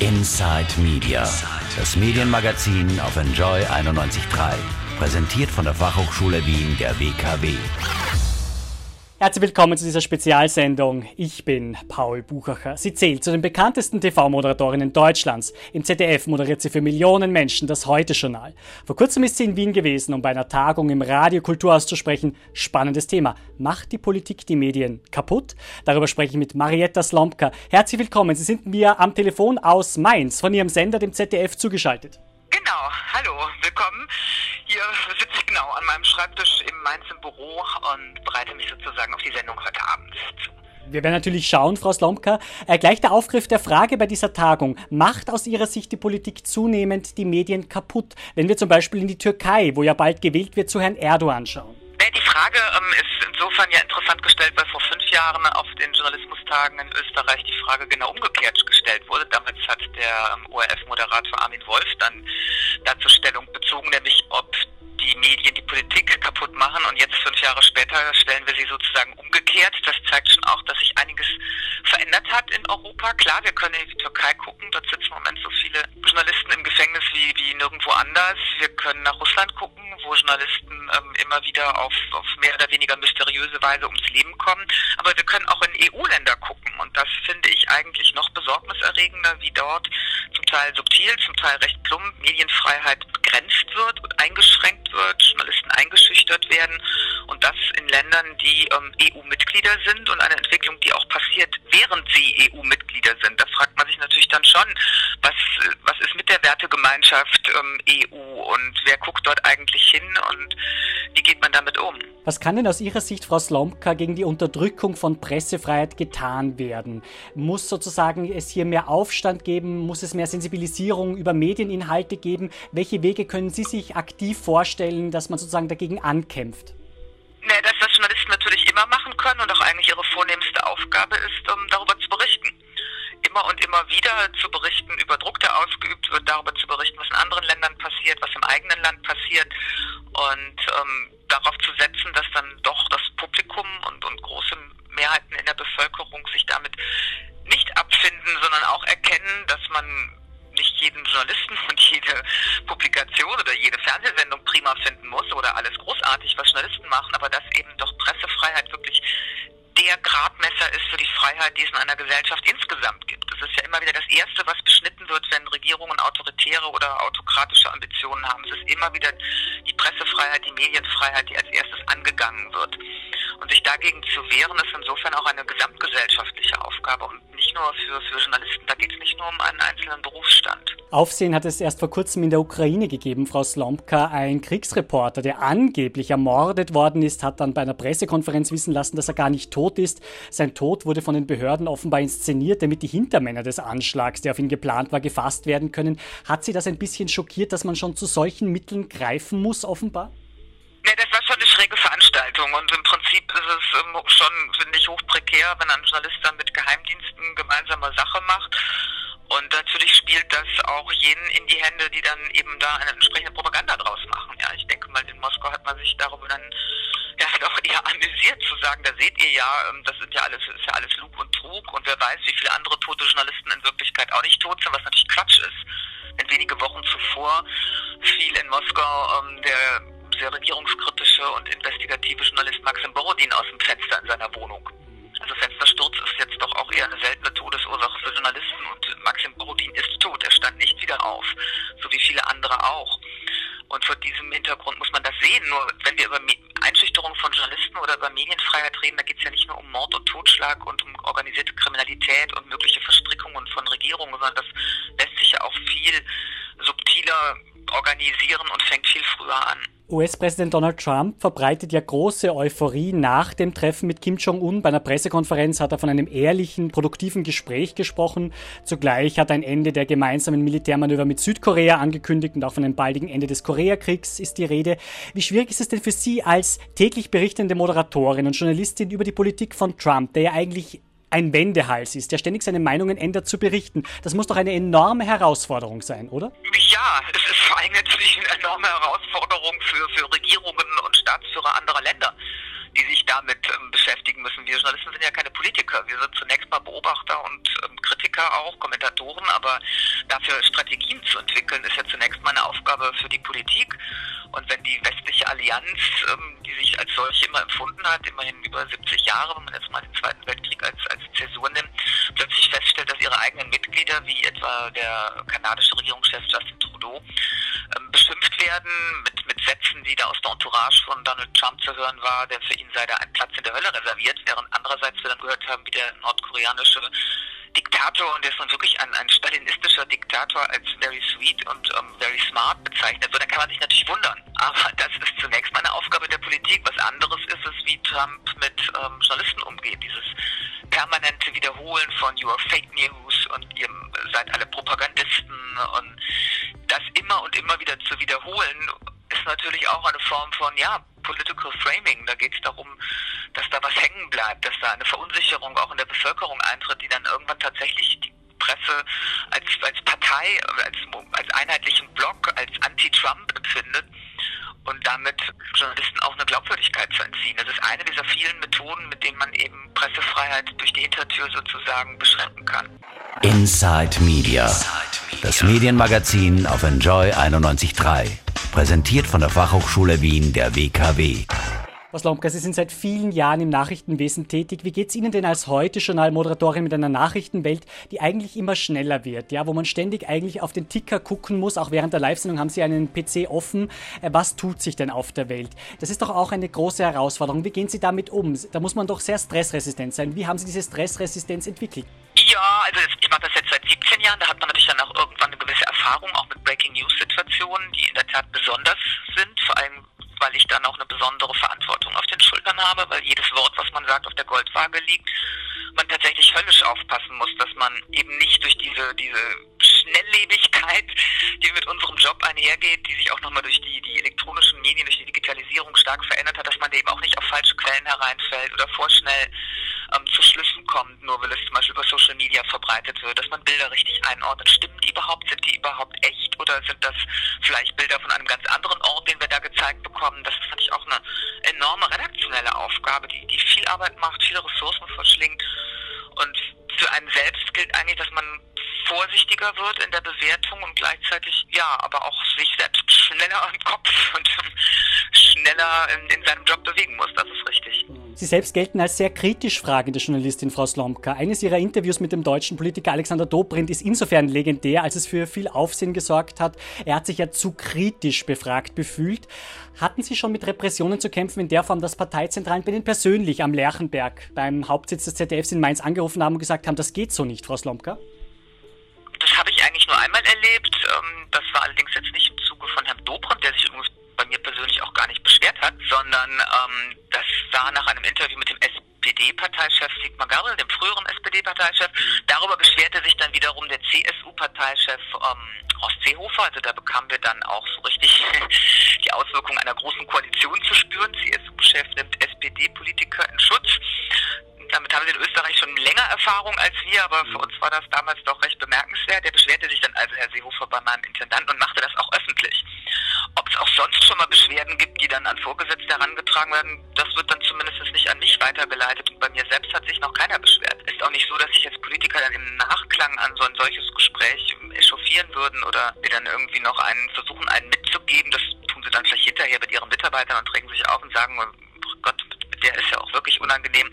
Inside Media, das Medienmagazin auf Enjoy 91.3. Präsentiert von der Fachhochschule Wien der WKW. Herzlich willkommen zu dieser Spezialsendung. Ich bin Paul Buchacher. Sie zählt zu den bekanntesten TV-Moderatorinnen Deutschlands. Im ZDF moderiert sie für Millionen Menschen das Heute-Journal. Vor kurzem ist sie in Wien gewesen, um bei einer Tagung im Radio Kulturhaus zu sprechen. Spannendes Thema. Macht die Politik die Medien kaputt? Darüber spreche ich mit Marietta Slomka. Herzlich willkommen. Sie sind mir am Telefon aus Mainz von Ihrem Sender, dem ZDF, zugeschaltet. Genau, hallo, willkommen. Hier sitze ich genau an meinem Schreibtisch im Mainz im Büro und bereite mich sozusagen auf die Sendung heute Abend zu. Wir werden natürlich schauen, Frau Slomka. Äh, gleich der Aufgriff der Frage bei dieser Tagung. Macht aus Ihrer Sicht die Politik zunehmend die Medien kaputt? Wenn wir zum Beispiel in die Türkei, wo ja bald gewählt wird, zu Herrn Erdogan schauen. Die Frage ähm, ist insofern ja interessant gestellt, weil vor fünf Jahren auf den Journalismustagen in Österreich die Frage genau umgekehrt gestellt wurde. Damals hat der ähm, ORF-Moderator Armin Wolf dann dazu Stellung bezogen, nämlich ob die Medien die Politik kaputt machen. Und jetzt fünf Jahre später stellen wir sie sozusagen umgekehrt. Das zeigt schon auch, dass sich einiges verändert hat in Europa. Klar, wir können in die Türkei gucken. Dort sitzen im Moment so viele Journalisten im Gefängnis wie, wie nirgendwo anders. Wir können nach Russland gucken, wo Journalisten ähm, immer wieder auf, auf mehr oder weniger mysteriöse Weise ums Leben kommen. Aber wir können auch in EU-Länder gucken. Und das finde ich eigentlich noch besorgniserregender, wie dort zum Teil subtil, zum Teil recht plump Medienfreiheit begrenzt wird und eingeschränkt wird, Journalisten eingeschüchtert werden und das in Ländern, die ähm, EU-Mitglieder sind und eine Entwicklung, die auch passiert, während sie EU-Mitglieder sind. Da fragt man sich natürlich dann schon, was, was ist mit der Wertegemeinschaft ähm, EU und wer guckt dort eigentlich hin und wie geht man damit um? Was kann denn aus Ihrer Sicht, Frau Slomka, gegen die Unterdrückung von Pressefreiheit getan werden? Muss sozusagen es hier mehr Aufstand geben? Muss es mehr Sensibilisierung über Medieninhalte geben? Welche Wege können Sie sich aktiv vorstellen, dass man sozusagen dagegen ankämpft? Nee, das, was Journalisten natürlich immer machen können und auch eigentlich ihre vornehmste Aufgabe ist, um darüber zu berichten. Immer und immer wieder zu berichten über Druck, der ausgeübt wird, darüber zu berichten, was in anderen Ländern passiert, was im eigenen Land passiert und ähm, darauf zu setzen, dass dann doch das Publikum und, und große Mehrheiten in der Bevölkerung sich damit nicht abfinden, sondern auch erkennen, dass man jeden Journalisten und jede Publikation oder jede Fernsehsendung prima finden muss oder alles großartig, was Journalisten machen, aber dass eben doch Pressefreiheit wirklich der Gradmesser ist für die Freiheit, die es in einer Gesellschaft insgesamt gibt. Es ist ja immer wieder das Erste, was beschnitten wird, wenn Regierungen autoritäre oder autokratische Ambitionen haben. Es ist immer wieder die Pressefreiheit, die Medienfreiheit, die als erstes angegangen wird. Und sich dagegen zu wehren, ist insofern auch eine gesamtgesellschaftliche Aufgabe und nicht nur für, für Journalisten. Da geht es nicht nur um einen einzelnen Berufsstand. Aufsehen hat es erst vor kurzem in der Ukraine gegeben, Frau Slomka. Ein Kriegsreporter, der angeblich ermordet worden ist, hat dann bei einer Pressekonferenz wissen lassen, dass er gar nicht tot ist. Sein Tod wurde von den Behörden offenbar inszeniert, damit die Hintermänner des Anschlags, der auf ihn geplant war, gefasst werden können. Hat Sie das ein bisschen schockiert, dass man schon zu solchen Mitteln greifen muss, offenbar? Nee, das war schon eine schräge Veranstaltung und im Prinzip ist es ähm, schon, finde ich, hochprekär, wenn ein Journalist dann mit Geheimdiensten gemeinsame Sache macht. Und natürlich spielt das auch jenen in die Hände, die dann eben da eine entsprechende Propaganda draus machen. Ja, ich denke mal, in Moskau hat man sich darüber dann ja doch eher amüsiert zu sagen, da seht ihr ja, ähm, das sind ja alles, ist ja alles Lug und Trug und wer weiß, wie viele andere tote Journalisten in Wirklichkeit auch nicht tot sind, was natürlich Quatsch ist. Denn wenige Wochen zuvor fiel in Moskau ähm, der sehr regierungskritische und investigative Journalist Maxim Borodin aus dem Fenster in seiner Wohnung. Also Fenstersturz ist jetzt doch auch eher eine seltene Todesursache für Journalisten und Maxim Borodin ist tot. Er stand nicht wieder auf, so wie viele andere auch. Und vor diesem Hintergrund muss man das sehen. Nur wenn wir über Einschüchterung von Journalisten oder über Medienfreiheit reden, da geht es ja nicht nur um Mord und Totschlag und um organisierte Kriminalität und mögliche Verstrickungen von Regierungen, sondern das lässt sich ja auch viel subtiler organisieren und fängt viel früher an. US-Präsident Donald Trump verbreitet ja große Euphorie nach dem Treffen mit Kim Jong-un. Bei einer Pressekonferenz hat er von einem ehrlichen, produktiven Gespräch gesprochen. Zugleich hat ein Ende der gemeinsamen Militärmanöver mit Südkorea angekündigt und auch von einem baldigen Ende des Koreakriegs ist die Rede. Wie schwierig ist es denn für Sie als täglich berichtende Moderatorin und Journalistin über die Politik von Trump, der ja eigentlich ein Wendehals ist, der ständig seine Meinungen ändert, zu berichten. Das muss doch eine enorme Herausforderung sein, oder? Ja, es ist vor allem natürlich eine enorme Herausforderung für, für Regierungen und Staatsführer anderer Länder die sich damit ähm, beschäftigen müssen. Wir Journalisten sind ja keine Politiker. Wir sind zunächst mal Beobachter und ähm, Kritiker auch, Kommentatoren, aber dafür Strategien zu entwickeln, ist ja zunächst mal eine Aufgabe für die Politik. Und wenn die westliche Allianz, ähm, die sich als solche immer empfunden hat, immerhin über 70 Jahre, wenn man jetzt mal den Zweiten Weltkrieg als, als Zäsur nimmt, plötzlich feststellt, dass ihre eigenen Mitglieder, wie etwa der kanadische Regierungschef Justin Trudeau, ähm, werden mit, mit Sätzen, die da aus der Entourage von Donald Trump zu hören war, der für ihn sei da ein Platz in der Hölle reserviert, während andererseits wir dann gehört haben, wie der nordkoreanische Diktator, und der ist nun wirklich ein, ein stalinistischer Diktator, als very sweet und um, very smart bezeichnet wird, dann kann man sich natürlich wundern. Aber das ist zunächst mal eine Aufgabe der Politik. Was anderes ist es, wie Trump mit ähm, Journalisten umgeht. Dieses permanente Wiederholen von Your Fake News und ihr seid alle Propagandisten und das immer und immer wieder zu wiederholen, ist natürlich auch eine Form von, ja, Political Framing. Da geht es darum, dass da was hängen bleibt, dass da eine Verunsicherung auch in der Bevölkerung eintritt, die dann irgendwann tatsächlich die Presse als, als Partei, als, als einheitlichen Block, als Anti-Trump empfindet und damit Journalisten auch eine Glaubwürdigkeit zu entziehen. Das ist eine dieser vielen Methoden, mit denen man eben Pressefreiheit durch die Hintertür sozusagen beschränken kann. Inside Media, das Medienmagazin auf Enjoy 91.3. Präsentiert von der Fachhochschule Wien der WKW. Frau Slomka, Sie sind seit vielen Jahren im Nachrichtenwesen tätig. Wie geht es Ihnen denn als Heute-Journal-Moderatorin mit einer Nachrichtenwelt, die eigentlich immer schneller wird, ja, wo man ständig eigentlich auf den Ticker gucken muss? Auch während der Live-Sendung haben Sie einen PC offen. Äh, was tut sich denn auf der Welt? Das ist doch auch eine große Herausforderung. Wie gehen Sie damit um? Da muss man doch sehr stressresistent sein. Wie haben Sie diese Stressresistenz entwickelt? Ja, also ich mache das jetzt seit 17 Jahren. Da hat man natürlich dann auch irgendwann eine gewisse Erfahrung, auch mit Breaking News-Situationen, die in der Tat besonders sind. Vor allem weil ich dann auch eine besondere Verantwortung auf den Schultern habe, weil jedes Wort, was man sagt, auf der Goldwaage liegt, man tatsächlich höllisch aufpassen muss, dass man eben nicht durch diese, diese Schnelllebigkeit, die mit unserem Job einhergeht, die sich auch nochmal durch die, die elektronischen Medien, durch die Digitalisierung stark verändert hat, dass man eben auch nicht auf falsche Quellen hereinfällt oder vorschnell ähm, zu Schlüssen kommt, nur weil es zum Beispiel über Social Media verbreitet wird, dass man Bilder richtig einordnet. Stimmen die überhaupt? Sind die überhaupt echt? Oder sind das vielleicht Bilder von einem ganz anderen Ort, den wir da gezeigt bekommen? Das ist natürlich auch eine enorme redaktionelle Aufgabe, die, die viel Arbeit macht, viele Ressourcen verschlingt. Und für einen selbst gilt eigentlich, dass man vorsichtiger wird in der Bewertung und gleichzeitig, ja, aber auch sich selbst schneller im Kopf und schneller in, in seinem Job bewegen muss. Das ist richtig. Sie selbst gelten als sehr kritisch fragende Journalistin, Frau Slomka. Eines Ihrer Interviews mit dem deutschen Politiker Alexander Dobrindt ist insofern legendär, als es für viel Aufsehen gesorgt hat. Er hat sich ja zu kritisch befragt befühlt. Hatten Sie schon mit Repressionen zu kämpfen in der Form, dass Parteizentralen bei Ihnen persönlich am Lerchenberg beim Hauptsitz des ZDFs in Mainz angerufen haben und gesagt haben, das geht so nicht, Frau Slomka? Das habe ich eigentlich nur einmal erlebt. Ähm, das war allerdings jetzt nicht im Zuge von Herrn Dobrindt, der sich übrigens mir persönlich auch gar nicht beschwert hat, sondern ähm, das sah nach einem Interview mit dem SPD-Parteichef Sigmar Gabriel, dem früheren SPD-Parteichef. Darüber beschwerte sich dann wiederum der CSU-Parteichef ähm, Horst Seehofer. Also da bekamen wir dann auch so richtig die Auswirkungen einer großen Koalition zu spüren. CSU-Chef nimmt SPD-Politiker in Schutz. Damit haben sie in Österreich schon länger Erfahrung als wir, aber für uns war das damals doch recht bemerkenswert. Der beschwerte sich dann also Herr Seehofer bei meinem Intendant und machte das auch öffentlich. Es auch sonst schon mal Beschwerden gibt, die dann an Vorgesetzte herangetragen werden, das wird dann zumindest nicht an mich weitergeleitet. Und bei mir selbst hat sich noch keiner beschwert. Ist auch nicht so, dass sich als Politiker dann im Nachklang an so ein solches Gespräch echauffieren würden oder mir dann irgendwie noch einen versuchen, einen mitzugeben. Das tun sie dann vielleicht hinterher mit ihren Mitarbeitern und regen sich auf und sagen, oh Gott, der ist ja auch wirklich unangenehm.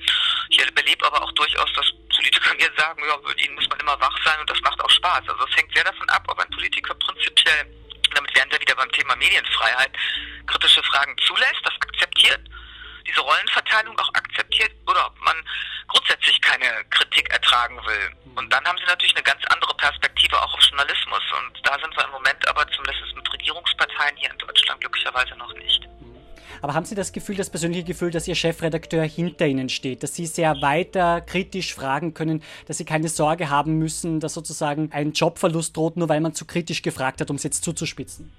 Ich erlebe aber auch durchaus, dass Politiker mir sagen, ja, mit ihnen muss man immer wach sein und das macht auch Spaß. Also es hängt sehr davon ab, ob ein Politiker prinzipiell damit wären wir wieder beim Thema Medienfreiheit, kritische Fragen zulässt, das akzeptiert, diese Rollenverteilung auch akzeptiert oder ob man grundsätzlich keine Kritik ertragen will. Und dann haben sie natürlich eine ganz andere Perspektive auch auf Journalismus. Und da sind wir im Moment aber zumindest mit Regierungsparteien hier in Deutschland glücklicherweise noch nicht. Aber haben Sie das Gefühl, das persönliche Gefühl, dass Ihr Chefredakteur hinter Ihnen steht, dass Sie sehr weiter kritisch fragen können, dass Sie keine Sorge haben müssen, dass sozusagen ein Jobverlust droht, nur weil man zu kritisch gefragt hat, um es jetzt zuzuspitzen?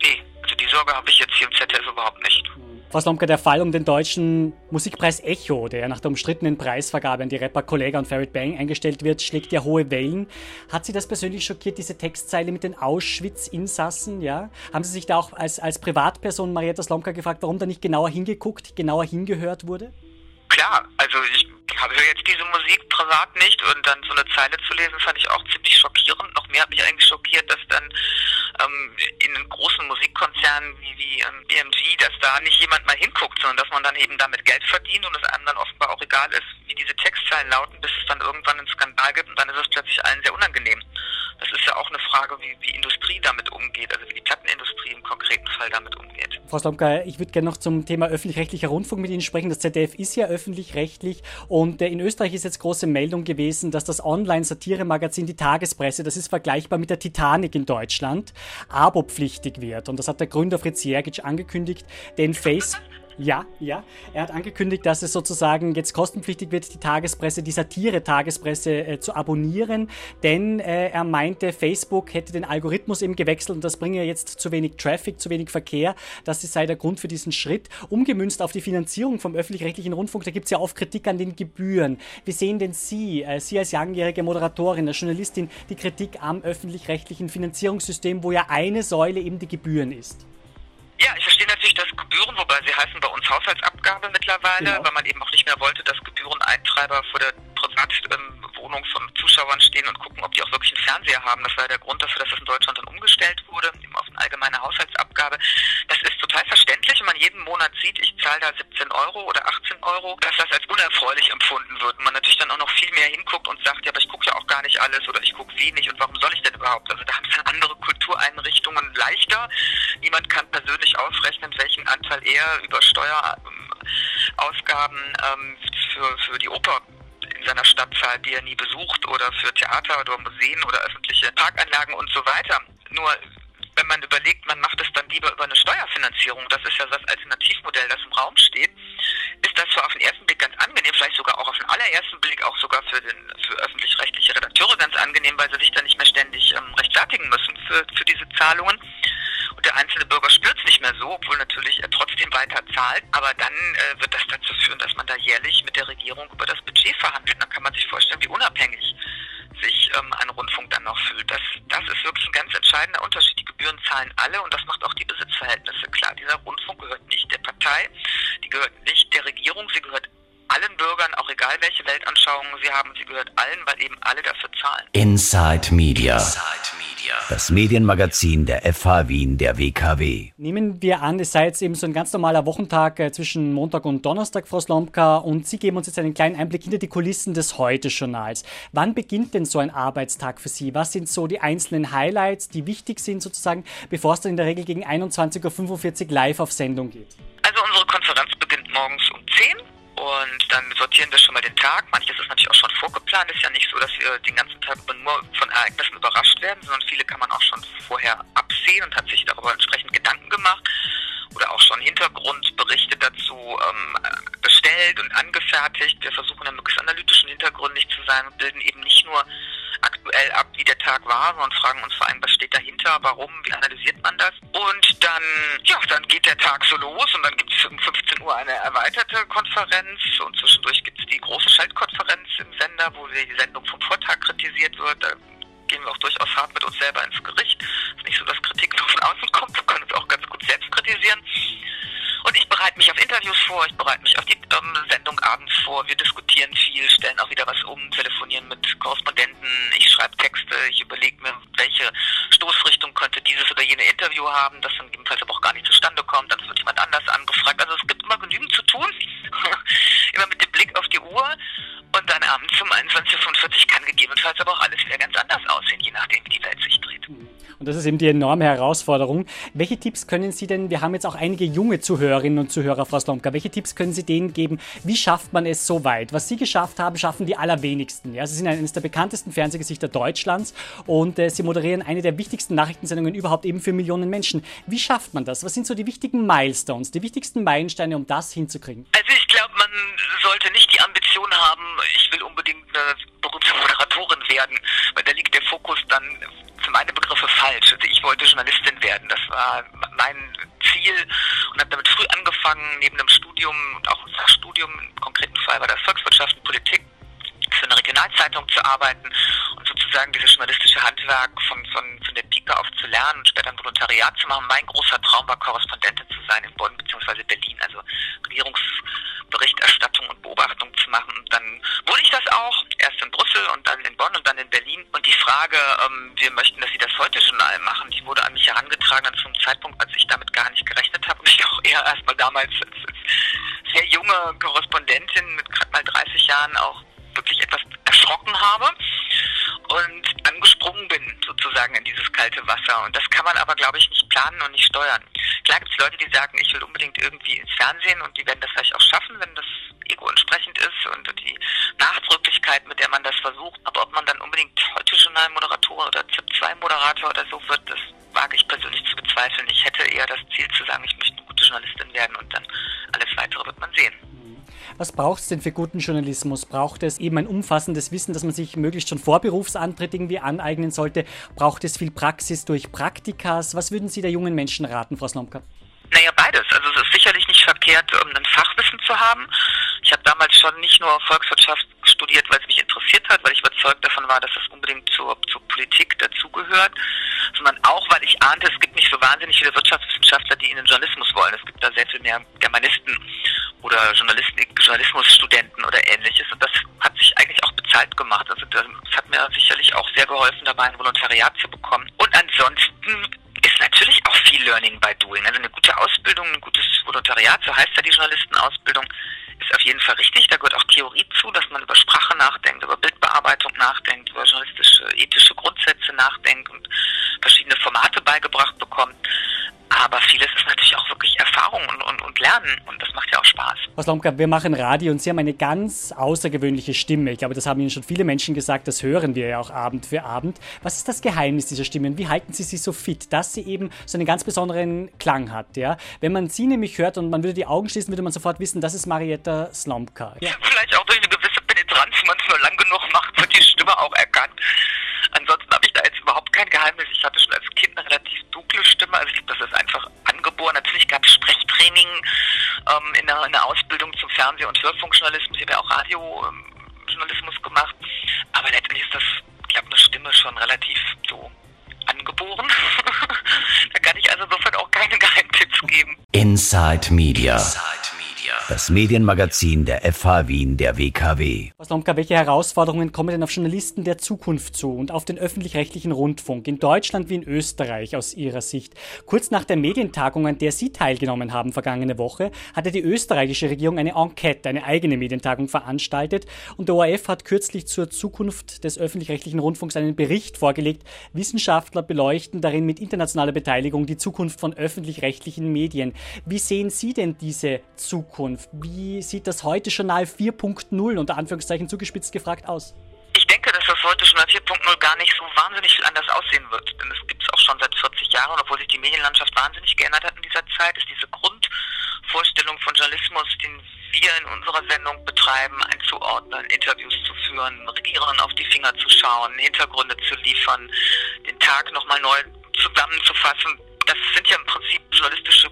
Nee, also die Sorge habe ich jetzt hier im ZDF überhaupt nicht. Frau Slomka, der Fall um den deutschen Musikpreis Echo, der nach der umstrittenen Preisvergabe an die Rapper Kollega und Farid Bang eingestellt wird, schlägt ja hohe Wellen. Hat Sie das persönlich schockiert, diese Textzeile mit den Auschwitz-Insassen? Ja? Haben Sie sich da auch als, als Privatperson Marietta Slomka gefragt, warum da nicht genauer hingeguckt, genauer hingehört wurde? Klar, also ich habe jetzt diese Musik privat nicht und dann so eine Zeile zu lesen, fand ich auch ziemlich schockierend. Noch mehr hat mich eigentlich schockiert, dass dann ähm, in großen Musikkonzernen wie, wie ähm, BMG, dass da nicht jemand mal hinguckt, sondern dass man dann eben damit Geld verdient und es einem dann offenbar auch egal ist, wie diese Textzeilen lauten, bis es dann irgendwann einen Skandal gibt und dann ist es plötzlich allen sehr unangenehm. Das ist ja auch eine Frage, wie, wie Industrie damit umgeht, also wie die Plattenindustrie im konkreten Fall damit umgeht. Frau Slomka, ich würde gerne noch zum Thema öffentlich-rechtlicher Rundfunk mit Ihnen sprechen. Das ZDF ist ja öffentlich-rechtlich und äh, in Österreich ist jetzt große Meldung gewesen, dass das Online-Satire-Magazin Die Tagespresse, das ist vergleichbar mit der Titanic in Deutschland, abopflichtig wird. Und das hat der Gründer Fritz Jergic angekündigt, denn Facebook ja, ja. Er hat angekündigt, dass es sozusagen jetzt kostenpflichtig wird, die Tagespresse, die Satire-Tagespresse äh, zu abonnieren, denn äh, er meinte, Facebook hätte den Algorithmus eben gewechselt und das bringe jetzt zu wenig Traffic, zu wenig Verkehr. Das sei der Grund für diesen Schritt. Umgemünzt auf die Finanzierung vom öffentlich-rechtlichen Rundfunk, da gibt es ja oft Kritik an den Gebühren. Wie sehen denn Sie, äh, Sie als langjährige Moderatorin, als Journalistin, die Kritik am öffentlich-rechtlichen Finanzierungssystem, wo ja eine Säule eben die Gebühren ist? Ja, das Gebühren, wobei sie heißen bei uns Haushaltsabgabe mittlerweile, genau. weil man eben auch nicht mehr wollte, dass Gebühreneintreiber vor der Privatwohnung von Zuschauern stehen und gucken, ob die auch wirklich einen Fernseher haben. Das war der Grund dafür, dass das in Deutschland dann umgestellt wurde, eben auf eine allgemeine Haushaltsabgabe. Das ist total verständlich, wenn man jeden Monat sieht, ich zahle da 17 Euro oder 18 Euro, dass das als unerfreulich empfunden wird und man natürlich dann auch noch viel mehr hinguckt und sagt, ja, aber ich gucke ja auch gar nicht alles oder ich gucke wenig und warum soll ich denn überhaupt? Also da haben es andere Kultureinrichtungen leichter. Niemand kann persönlich ausrechnen, welchen Anteil er über Steuerausgaben ähm, für, für die Oper in seiner Stadt zahlt, die er nie besucht oder für Theater oder Museen oder öffentliche Parkanlagen und so weiter. Nur wenn man überlegt, man macht es dann lieber über eine Steuerfinanzierung, das ist ja das Alternativmodell, das im Raum steht, ist das zwar auf den ersten Blick ganz angenehm, vielleicht sogar auch auf den allerersten Blick auch sogar für, den, für öffentlich-rechtliche Redakteure ganz angenehm, weil sie sich dann nicht mehr ständig ähm, rechtfertigen müssen für, für diese Zahlungen. Und der einzelne Bürger spürt es nicht mehr so, obwohl natürlich er trotzdem weiter zahlt. Aber dann äh, wird das dazu führen, dass man da jährlich mit der Regierung über das Budget verhandelt. Dann kann man sich vorstellen, wie unabhängig sich ähm, ein Rundfunk dann noch fühlt. Das, das ist wirklich ein ganz entscheidender Unterschied. Die Gebühren zahlen alle und das macht auch die Besitzverhältnisse klar. Dieser Rundfunk gehört nicht der Partei, die gehört nicht der Regierung, sie gehört allen Bürgern, auch egal welche Weltanschauungen sie haben, sie gehört allen, weil eben alle dafür zahlen. Inside Media. Inside Media. Das Medienmagazin der FH Wien der WKW. Nehmen wir an, es sei jetzt eben so ein ganz normaler Wochentag äh, zwischen Montag und Donnerstag, Frau Slomka, und Sie geben uns jetzt einen kleinen Einblick hinter die Kulissen des Heute-Journals. Wann beginnt denn so ein Arbeitstag für Sie? Was sind so die einzelnen Highlights, die wichtig sind sozusagen, bevor es dann in der Regel gegen 21.45 Uhr live auf Sendung geht? Also unsere Konferenz beginnt morgens um 10 und dann sortieren wir schon mal den Tag. Manches ist natürlich auch schon vorgeplant. Ist ja nicht so, dass wir den ganzen Tag nur von Ereignissen überrascht werden, sondern viele kann man auch schon vorher absehen und hat sich darüber entsprechend Gedanken gemacht oder auch schon Hintergrundberichte dazu ähm, bestellt und angefertigt. Wir versuchen dann möglichst analytischen hintergründig zu sein und bilden eben nicht nur aktuell ab, wie der Tag war, sondern fragen uns vor allem, was steht dahinter, warum, wie analysiert man das. Und dann, ja, dann geht der Tag so los und dann gibt es um 15 Uhr eine erweiterte Konferenz und zwischendurch gibt es die große Schaltkonferenz im Sender, wo die Sendung vom Vortag kritisiert wird. Da gehen wir auch durchaus hart mit uns selber ins Gericht. Es ist nicht so, dass Kritik nur von außen kommt, wir können uns auch ganz gut selbst kritisieren. Und ich bereite mich auf Interviews vor, ich bereite mich auf die ähm, Sendung abends vor. Wir diskutieren viel, stellen auch wieder was um, telefonieren mit Korrespondenten. Ich schreibe Texte, ich überlege mir, welche Stoßrichtung könnte dieses oder jene Interview haben, das dann jedenfalls aber auch gar nicht zustande kommt. Dann wird jemand anders angefragt. Also es gibt immer genügend zu tun. immer mit dem Blick auf die Uhr. Und dann abends um 21.45 Uhr kann gegebenenfalls aber auch alles wieder ganz anders aussehen, je nachdem, wie die Welt sich dreht. Und das ist eben die enorme Herausforderung. Welche Tipps können Sie denn, wir haben jetzt auch einige junge Zuhörerinnen und Zuhörer, Frau Slomka, welche Tipps können Sie denen geben? Wie schafft man es so weit? Was Sie geschafft haben, schaffen die allerwenigsten. Ja, Sie sind eines der bekanntesten Fernsehgesichter Deutschlands und äh, Sie moderieren eine der wichtigsten Nachrichtensendungen überhaupt eben für Millionen Menschen. Wie schafft man das? Was sind so die wichtigen Milestones, die wichtigsten Meilensteine, um das hinzukriegen? Also ich glaube, man sollte nicht die Ambition haben, ich will unbedingt eine berühmte Moderatorin werden, weil da liegt der Fokus dann für meine Begriffe falsch. Also ich wollte Journalistin werden. Das war mein Ziel und habe damit früh angefangen neben dem Studium und auch im Fachstudium, im konkreten Fall war das Volkswirtschaft und Politik, für eine Regionalzeitung zu arbeiten und sozusagen dieses journalistische Handwerk von, von, von der Pike auf zu lernen und später ein Volontariat zu machen. Mein großer Traum war, Korrespondentin zu sein in Bonn bzw. Berlin, also Regierungsberichterstattung und Beobachtung zu machen. Und dann wurde ich das auch, erst in Brüssel und dann in Bonn und dann in Berlin. Und die Frage, ähm, wir möchten, dass Sie das Heute-Journal machen, die wurde an mich herangetragen zu einem Zeitpunkt, als ich damit gar nicht gerechnet habe und ich auch eher erstmal damals als, als sehr junge Korrespondentin mit gerade mal 30 Jahren auch wirklich etwas erschrocken habe und angesprungen bin sozusagen in dieses kalte Wasser. Und das kann man aber, glaube ich, nicht planen und nicht steuern. Klar gibt es Leute, die sagen, ich will unbedingt irgendwie ins Fernsehen und die werden das vielleicht auch schaffen, wenn das Ego entsprechend ist und die Nachdrücklichkeit, mit der man das versucht. Aber ob man dann unbedingt heute Journalmoderator oder ZIP-2-Moderator oder so wird, das wage ich persönlich zu bezweifeln. Ich hätte eher das Ziel zu sagen, ich möchte eine gute Journalistin werden und dann alles weitere wird man sehen. Was braucht es denn für guten Journalismus? Braucht es eben ein umfassendes Wissen, das man sich möglichst schon vor Berufsantritt irgendwie aneignen sollte? Braucht es viel Praxis durch Praktikas? Was würden Sie der jungen Menschen raten, Frau Slomka? Naja, beides. Also es ist sicherlich nicht verkehrt, um ein Fachwissen zu haben. Ich habe damals schon nicht nur Volkswirtschaft studiert, weil es mich interessiert hat, weil ich überzeugt davon war, dass das unbedingt zur, zur Politik dazugehört, sondern auch, weil ich ahnte, es gibt nicht so wahnsinnig viele Wirtschaftswissenschaftler, die in den Journalismus wollen. Es gibt da sehr viel mehr Germanisten oder Journalismusstudenten oder ähnliches. Und das hat sich eigentlich auch bezahlt gemacht. Also das hat mir sicherlich auch sehr geholfen, dabei ein Volontariat zu bekommen. Und ansonsten ist natürlich auch viel Learning by Doing. Also eine gute Ausbildung, ein gutes Volontariat, so heißt ja die Journalistenausbildung, auf jeden Fall richtig. Da gehört auch Theorie zu, dass man über Sprache nachdenkt, über Bildbearbeitung nachdenkt, über journalistische, ethische Grundsätze nachdenkt und verschiedene Formate beigebracht bekommt. Aber vieles ist natürlich auch wirklich Erfahrung und, und, und Lernen und das macht ja auch Spaß. Frau Slomka, wir machen Radio und Sie haben eine ganz außergewöhnliche Stimme. Ich glaube, das haben Ihnen schon viele Menschen gesagt, das hören wir ja auch Abend für Abend. Was ist das Geheimnis dieser Stimme und wie halten Sie sie so fit, dass sie eben so einen ganz besonderen Klang hat? Ja? Wenn man sie nämlich hört und man würde die Augen schließen, würde man sofort wissen, das ist Marietta Slomka. Ja. Vielleicht auch durch eine gewisse Penetranz, wenn man es nur lang genug macht, wird die Stimme auch erkannt. Ansonsten habe ich da jetzt überhaupt kein Geheimnis. Ich hatte schon als Kind eine relativ dunkle Stimme. Also ich glaube, das ist einfach angeboren. Natürlich gab es Sprechtraining ähm, in, der, in, der, Ausbildung zum Fernseh- und Hörfunkjournalismus. Ich habe ja auch Radiojournalismus ähm, gemacht. Aber letztendlich ist das, ich glaube, eine Stimme schon relativ so angeboren. da kann ich also insofern auch keine Geheimtipps geben. Inside Media. Inside das Medienmagazin der FH Wien der WKW. Was Lomka, welche Herausforderungen kommen denn auf Journalisten der Zukunft zu und auf den öffentlich-rechtlichen Rundfunk in Deutschland wie in Österreich aus Ihrer Sicht? Kurz nach der Medientagung, an der Sie teilgenommen haben vergangene Woche, hatte die österreichische Regierung eine Enquete, eine eigene Medientagung veranstaltet und der ORF hat kürzlich zur Zukunft des öffentlich-rechtlichen Rundfunks einen Bericht vorgelegt. Wissenschaftler beleuchten darin mit internationaler Beteiligung die Zukunft von öffentlich-rechtlichen Medien. Wie sehen Sie denn diese Zukunft? Zukunft? Wie sieht das Heute-Journal 4.0 unter Anführungszeichen zugespitzt gefragt aus? Ich denke, dass das Heute-Journal 4.0 gar nicht so wahnsinnig viel anders aussehen wird. Denn es gibt es auch schon seit 40 Jahren, obwohl sich die Medienlandschaft wahnsinnig geändert hat in dieser Zeit, ist diese Grundvorstellung von Journalismus, den wir in unserer Sendung betreiben, einzuordnen, Interviews zu führen, Regierungen auf die Finger zu schauen, Hintergründe zu liefern, den Tag nochmal neu zusammenzufassen. Das sind ja im Prinzip journalistische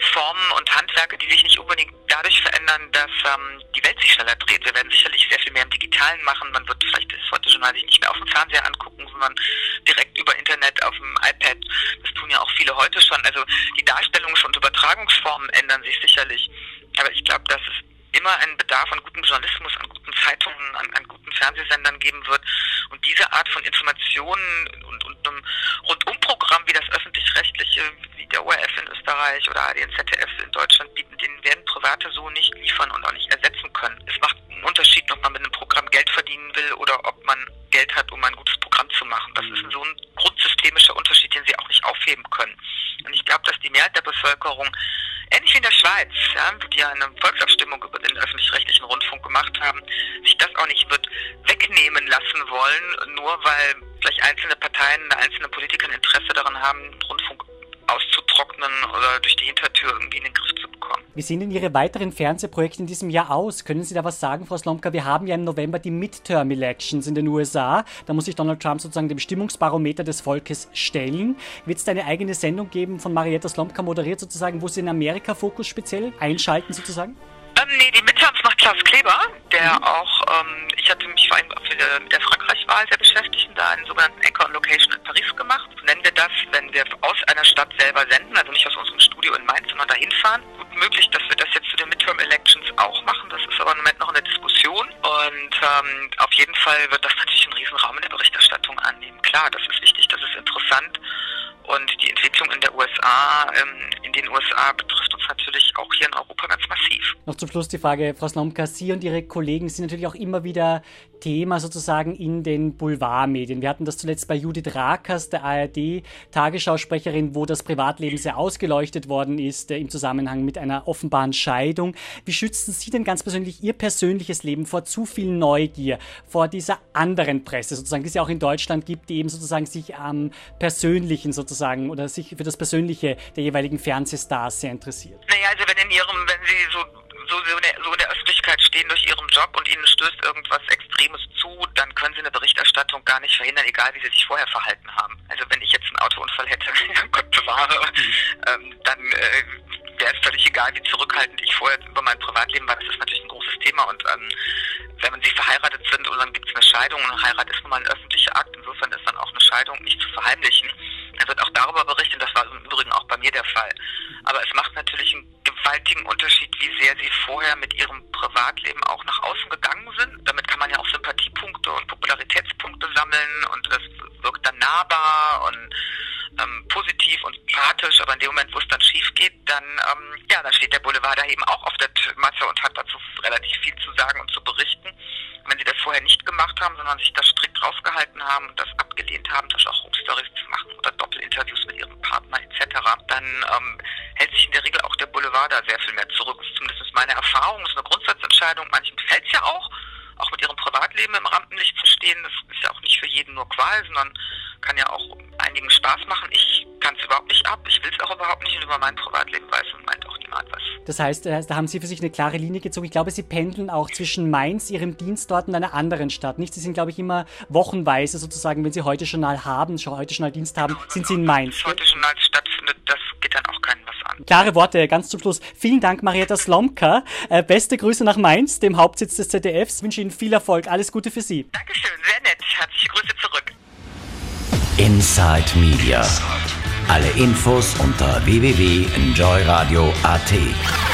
Formen und Handwerke, die sich nicht unbedingt dadurch verändern, dass ähm, die Welt sich schneller dreht. Wir werden sicherlich sehr viel mehr im Digitalen machen. Man wird vielleicht das heute Journal sich nicht mehr auf dem Fernseher angucken, sondern direkt über Internet auf dem iPad. Das tun ja auch viele heute schon. Also die Darstellungs- und Übertragungsformen ändern sich sicherlich. Aber ich glaube, dass es immer einen Bedarf an gutem Journalismus, an guten Zeitungen, an, an guten Fernsehsendern geben wird. Und diese Art von Informationen und, und einem Rundumprogramm wie das öffentlich-rechtliche, wie der ORF in Österreich oder ADN ZDF in Deutschland bieten, den werden Private so nicht liefern und auch nicht ersetzen können. Es macht einen Unterschied, ob man mit einem Programm Geld verdienen will oder ob man Geld hat, um ein gutes Programm zu machen. Das ist so ein grundsystemischer Unterschied, den sie auch nicht aufheben können. Und ich glaube, dass die Mehrheit der Bevölkerung ähnlich wie in der Schweiz, ja, die ja eine Volksabstimmung über wollen, nur weil vielleicht einzelne Parteien, einzelne Politiker ein Interesse daran haben, den Rundfunk auszutrocknen oder durch die Hintertür irgendwie in den Griff zu bekommen. Wie sehen denn Ihre weiteren Fernsehprojekte in diesem Jahr aus? Können Sie da was sagen, Frau Slomka? Wir haben ja im November die Midterm-Elections in den USA. Da muss sich Donald Trump sozusagen dem Stimmungsbarometer des Volkes stellen. Wird es da eine eigene Sendung geben, von Marietta Slomka moderiert sozusagen, wo Sie in Amerika Fokus speziell einschalten sozusagen? Ähm, nee, die Midterms macht Klaus Kleber, der mhm. auch, ähm, ich hatte mich vor allem auch mit der Frankreich-Wahl sehr beschäftigt und da einen sogenannten Anchor on Location in Paris gemacht. Nennen wir das, wenn wir aus einer Stadt selber senden, also nicht aus unserem Studio in Mainz, sondern dahin fahren. Gut möglich, dass wir das jetzt zu den Midterm-Elections auch machen. Das ist aber im Moment noch in der Diskussion. Und ähm, auf jeden Fall wird das natürlich einen Riesenraum in der Berichterstattung annehmen. Klar, das ist wichtig, das ist interessant. Und die Entwicklung in der USA, ähm, in den USA betrifft uns natürlich auch hier in Europa ganz massiv. Noch zum Schluss die Frage, Frau Slomka, Sie und Ihre Kollegen sind natürlich auch immer wieder Thema sozusagen in den Boulevardmedien. Wir hatten das zuletzt bei Judith Rakers, der ARD-Tagesschausprecherin, wo das Privatleben sehr ausgeleuchtet worden ist äh, im Zusammenhang mit einer offenbaren Scheidung. Wie schützen Sie denn ganz persönlich Ihr persönliches Leben vor zu viel Neugier, vor dieser anderen Presse sozusagen, die es ja auch in Deutschland gibt, die eben sozusagen sich am Persönlichen sozusagen oder sich für das Persönliche der jeweiligen Fernsehstars sehr interessiert? Naja, also wenn in Ihrem, wenn Sie so so, so, in der, so in der Öffentlichkeit stehen durch ihren Job und ihnen stößt irgendwas Extremes zu, dann können sie eine Berichterstattung gar nicht verhindern, egal wie sie sich vorher verhalten haben. Also wenn ich jetzt einen Autounfall hätte, Gott bewahre, ähm, dann äh, wäre es völlig egal, wie zurückhaltend ich vorher über mein Privatleben war. Das ist natürlich ein großes Thema und ähm, wenn man sie verheiratet sind und dann gibt es eine Scheidung und Heirat ist nun mal ein öffentlicher Akt, insofern ist dann auch eine Scheidung nicht zu verheimlichen. Dann wird auch darüber berichtet, das war im Übrigen auch bei mir der Fall. Aber es macht natürlich einen gewaltigen Unterschied, wie sehr sie vorher mit ihrem Privatleben auch nach außen gegangen sind. Damit kann man ja auch Sympathiepunkte und Popularitätspunkte sammeln und das wirkt dann nahbar und ähm, positiv und sympathisch, aber in dem Moment, wo es dann schief geht, dann, ähm, ja, dann steht der Boulevard da eben auch auf der Masse und hat dazu relativ viel zu sagen und zu berichten. wenn sie das vorher nicht gemacht haben, sondern sich da strikt rausgehalten haben und das abgelehnt haben, das auch Home Stories zu machen oder dann ähm, hält sich in der Regel auch der Boulevard da sehr viel mehr zurück. Das ist zumindest meine Erfahrung, das ist eine Grundsatzentscheidung. Manchen gefällt es ja auch, auch mit ihrem Privatleben im Rampenlicht zu stehen. Das ist ja auch nicht für jeden nur Qual, sondern kann ja auch einigen Spaß machen. Ich kann es überhaupt nicht ab. Ich will es auch überhaupt nicht und über mein Privatleben weiß und meint niemand was. Das heißt, äh, da haben Sie für sich eine klare Linie gezogen. Ich glaube, Sie pendeln auch zwischen Mainz, Ihrem Dienst dort und einer anderen Stadt. Nicht? Sie sind, glaube ich, immer wochenweise sozusagen, wenn Sie heute Journal haben, heute Journal Dienst haben, genau, sind Sie in Mainz. Heute Journal stattfindet, das geht dann auch keinem was an. Klare Worte, ganz zum Schluss. Vielen Dank, Marietta Slomka. Äh, beste Grüße nach Mainz, dem Hauptsitz des ZDFs. Ich wünsche Ihnen viel Erfolg. Alles Gute für Sie. Dankeschön, sehr nett. Herzliche Grüße zurück. Inside Media. Alle Infos unter www.enjoyradio.at.